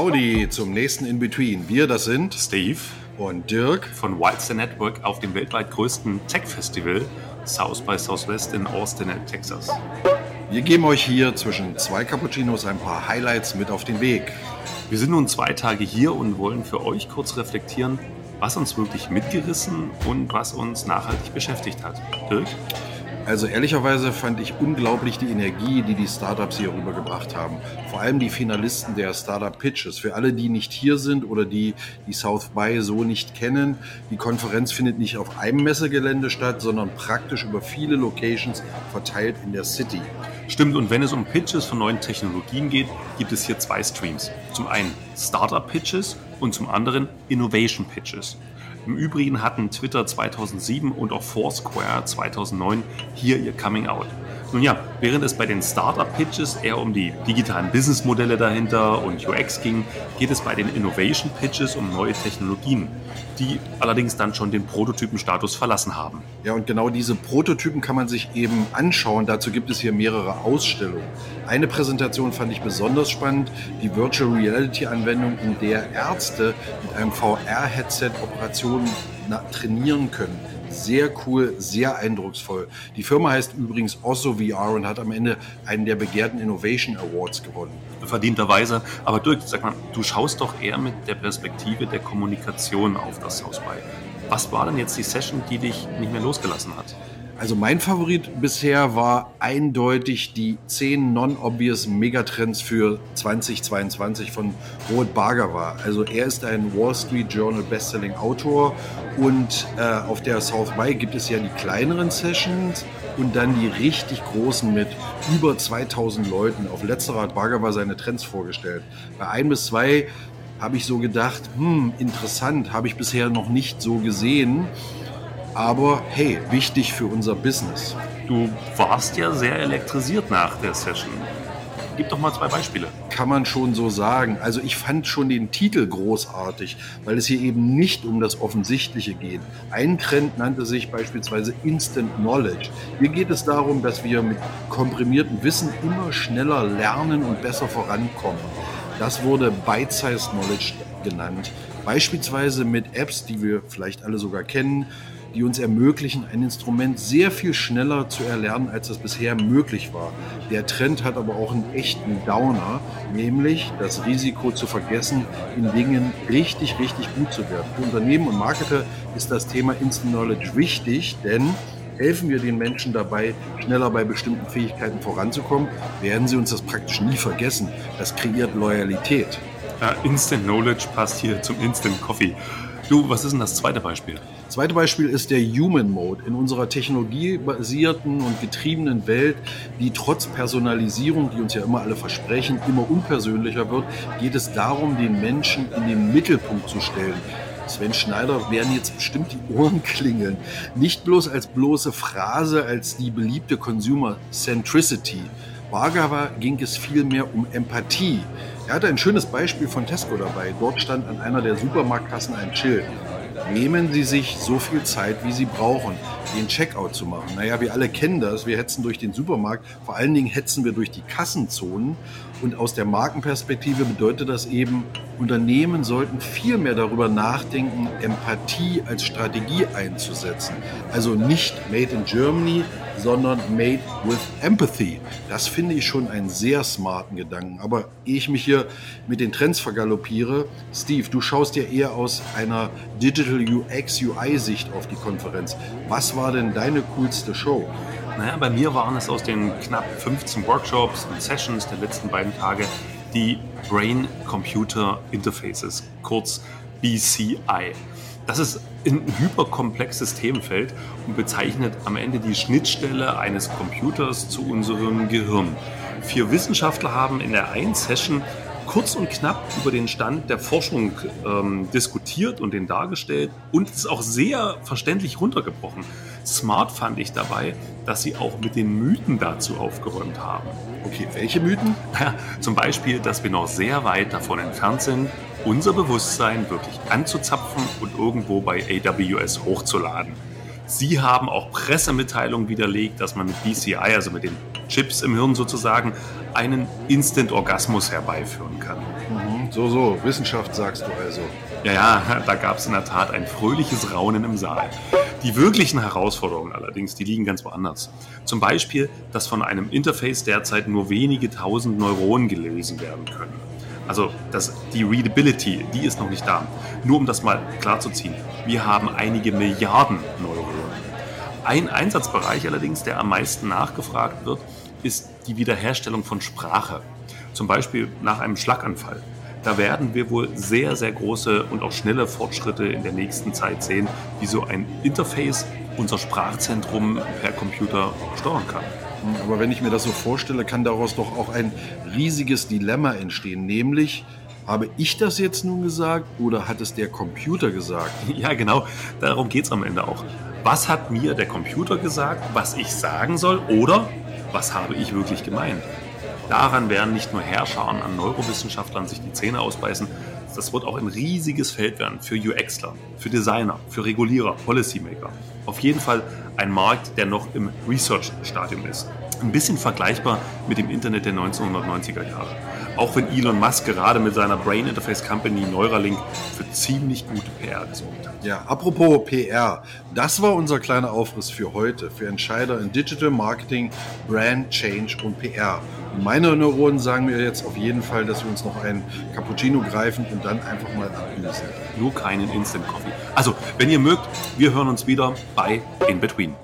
Howdy zum nächsten In-Between. Wir, das sind Steve und Dirk von Wildster Network auf dem weltweit größten Tech-Festival South by Southwest in Austin, Texas. Wir geben euch hier zwischen zwei Cappuccinos ein paar Highlights mit auf den Weg. Wir sind nun zwei Tage hier und wollen für euch kurz reflektieren, was uns wirklich mitgerissen und was uns nachhaltig beschäftigt hat. Dirk? Also ehrlicherweise fand ich unglaublich die Energie, die die Startups hier rübergebracht haben. Vor allem die Finalisten der Startup Pitches. Für alle, die nicht hier sind oder die die South by so nicht kennen, die Konferenz findet nicht auf einem Messegelände statt, sondern praktisch über viele Locations verteilt in der City. Stimmt, und wenn es um Pitches von neuen Technologien geht, gibt es hier zwei Streams. Zum einen Startup Pitches und zum anderen Innovation Pitches. Im Übrigen hatten Twitter 2007 und auch Foursquare 2009 hier ihr Coming Out. Nun ja, während es bei den Startup-Pitches eher um die digitalen Businessmodelle dahinter und UX ging, geht es bei den Innovation-Pitches um neue Technologien, die allerdings dann schon den Prototypenstatus verlassen haben. Ja, und genau diese Prototypen kann man sich eben anschauen. Dazu gibt es hier mehrere Ausstellungen. Eine Präsentation fand ich besonders spannend, die Virtual Reality-Anwendung, in der Ärzte mit einem VR-Headset Operationen trainieren können. Sehr cool, sehr eindrucksvoll. Die Firma heißt übrigens Osso VR und hat am Ende einen der begehrten Innovation Awards gewonnen. Verdienterweise. Aber Dirk, sag mal, du schaust doch eher mit der Perspektive der Kommunikation auf das Haus bei. Was war denn jetzt die Session, die dich nicht mehr losgelassen hat? Also mein Favorit bisher war eindeutig die 10 non-obvious Megatrends für 2022 von Robert Bhargava. Also er ist ein Wall Street Journal Bestselling Autor und äh, auf der South by gibt es ja die kleineren Sessions und dann die richtig großen mit über 2000 Leuten. Auf letzterer hat Bhargava seine Trends vorgestellt. Bei ein bis zwei habe ich so gedacht, hm, interessant, habe ich bisher noch nicht so gesehen. Aber hey, wichtig für unser Business. Du warst ja sehr elektrisiert nach der Session. Gib doch mal zwei Beispiele. Kann man schon so sagen. Also ich fand schon den Titel großartig, weil es hier eben nicht um das Offensichtliche geht. Ein Trend nannte sich beispielsweise Instant Knowledge. Hier geht es darum, dass wir mit komprimiertem Wissen immer schneller lernen und besser vorankommen. Das wurde Bite-Sized Knowledge genannt. Beispielsweise mit Apps, die wir vielleicht alle sogar kennen, die uns ermöglichen, ein Instrument sehr viel schneller zu erlernen, als das bisher möglich war. Der Trend hat aber auch einen echten Downer, nämlich das Risiko zu vergessen, in Dingen richtig, richtig gut zu werden. Für Unternehmen und Marketer ist das Thema Instant Knowledge wichtig, denn helfen wir den Menschen dabei, schneller bei bestimmten Fähigkeiten voranzukommen, werden sie uns das praktisch nie vergessen. Das kreiert Loyalität. Ja, Instant Knowledge passt hier zum Instant Coffee. Du, was ist denn das zweite Beispiel? Das zweite Beispiel ist der Human Mode. In unserer technologiebasierten und getriebenen Welt, die trotz Personalisierung, die uns ja immer alle versprechen, immer unpersönlicher wird, geht es darum, den Menschen in den Mittelpunkt zu stellen. Sven Schneider werden jetzt bestimmt die Ohren klingeln. Nicht bloß als bloße Phrase, als die beliebte Consumer Centricity. Bhagava ging es vielmehr um Empathie. Er hatte ein schönes Beispiel von Tesco dabei. Dort stand an einer der Supermarktkassen ein Schild. Nehmen Sie sich so viel Zeit, wie Sie brauchen, den Checkout zu machen. Naja, wir alle kennen das. Wir hetzen durch den Supermarkt. Vor allen Dingen hetzen wir durch die Kassenzonen. Und aus der Markenperspektive bedeutet das eben, Unternehmen sollten viel mehr darüber nachdenken, Empathie als Strategie einzusetzen. Also nicht Made in Germany, sondern Made with Empathy. Das finde ich schon einen sehr smarten Gedanken. Aber ehe ich mich hier mit den Trends vergaloppiere, Steve, du schaust ja eher aus einer Digital UX UI Sicht auf die Konferenz. Was war denn deine coolste Show? Naja, bei mir waren es aus den knapp 15 Workshops und Sessions der letzten beiden Tage die Brain-Computer Interfaces, kurz BCI. Das ist ein hyperkomplexes Themenfeld und bezeichnet am Ende die Schnittstelle eines Computers zu unserem Gehirn. Vier Wissenschaftler haben in der einen Session kurz und knapp über den Stand der Forschung ähm, diskutiert und den dargestellt und es ist auch sehr verständlich runtergebrochen. Smart fand ich dabei, dass sie auch mit den Mythen dazu aufgeräumt haben. Okay, welche Mythen? Ja, zum Beispiel, dass wir noch sehr weit davon entfernt sind, unser Bewusstsein wirklich anzuzapfen und irgendwo bei AWS hochzuladen. Sie haben auch Pressemitteilungen widerlegt, dass man mit BCI, also mit den Chips im Hirn sozusagen, einen Instant-Orgasmus herbeiführen kann. Mhm. So, so, Wissenschaft sagst du also. Ja, ja, da gab es in der Tat ein fröhliches Raunen im Saal. Die wirklichen Herausforderungen allerdings, die liegen ganz woanders. Zum Beispiel, dass von einem Interface derzeit nur wenige tausend Neuronen gelesen werden können. Also das, die Readability, die ist noch nicht da. Nur um das mal klarzuziehen, wir haben einige Milliarden Neuronen. Ein Einsatzbereich allerdings, der am meisten nachgefragt wird, ist die Wiederherstellung von Sprache. Zum Beispiel nach einem Schlaganfall. Da werden wir wohl sehr, sehr große und auch schnelle Fortschritte in der nächsten Zeit sehen, wie so ein Interface unser Sprachzentrum per Computer steuern kann. Aber wenn ich mir das so vorstelle, kann daraus doch auch ein riesiges Dilemma entstehen, nämlich habe ich das jetzt nun gesagt oder hat es der Computer gesagt? Ja, genau, darum geht es am Ende auch. Was hat mir der Computer gesagt, was ich sagen soll oder was habe ich wirklich gemeint? Daran werden nicht nur Herrscher an Neurowissenschaftlern sich die Zähne ausbeißen, das wird auch ein riesiges Feld werden für UXler, für Designer, für Regulierer, Policymaker. Auf jeden Fall ein Markt, der noch im Research-Stadium ist. Ein bisschen vergleichbar mit dem Internet der 1990er Jahre. Auch wenn Elon Musk gerade mit seiner Brain Interface Company Neuralink für ziemlich gute PR gesorgt hat. Ja, apropos PR, das war unser kleiner Aufriss für heute, für Entscheider in Digital Marketing, Brand Change und PR. Und meine Neuronen sagen mir jetzt auf jeden Fall, dass wir uns noch einen Cappuccino greifen und dann einfach mal abgenießen. Nur keinen Instant Coffee. Also, wenn ihr mögt, wir hören uns wieder bei In Between.